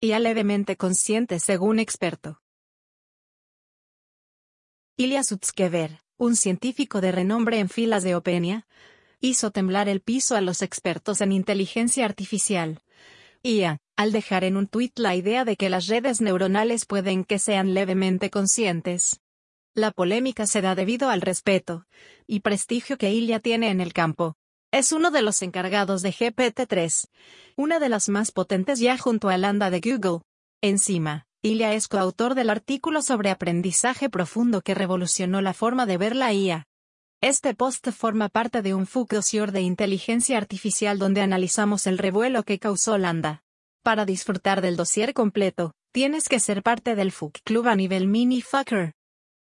IA levemente consciente según experto. Ilya Sutskever, un científico de renombre en filas de Openia, hizo temblar el piso a los expertos en inteligencia artificial. IA, al dejar en un tuit la idea de que las redes neuronales pueden que sean levemente conscientes. La polémica se da debido al respeto y prestigio que Ilya tiene en el campo. Es uno de los encargados de GPT-3, una de las más potentes ya junto a Landa de Google. Encima, Ilya es coautor del artículo sobre aprendizaje profundo que revolucionó la forma de ver la IA. Este post forma parte de un FUC dossier de inteligencia artificial donde analizamos el revuelo que causó Landa. Para disfrutar del dossier completo, tienes que ser parte del FUC Club a nivel mini fucker.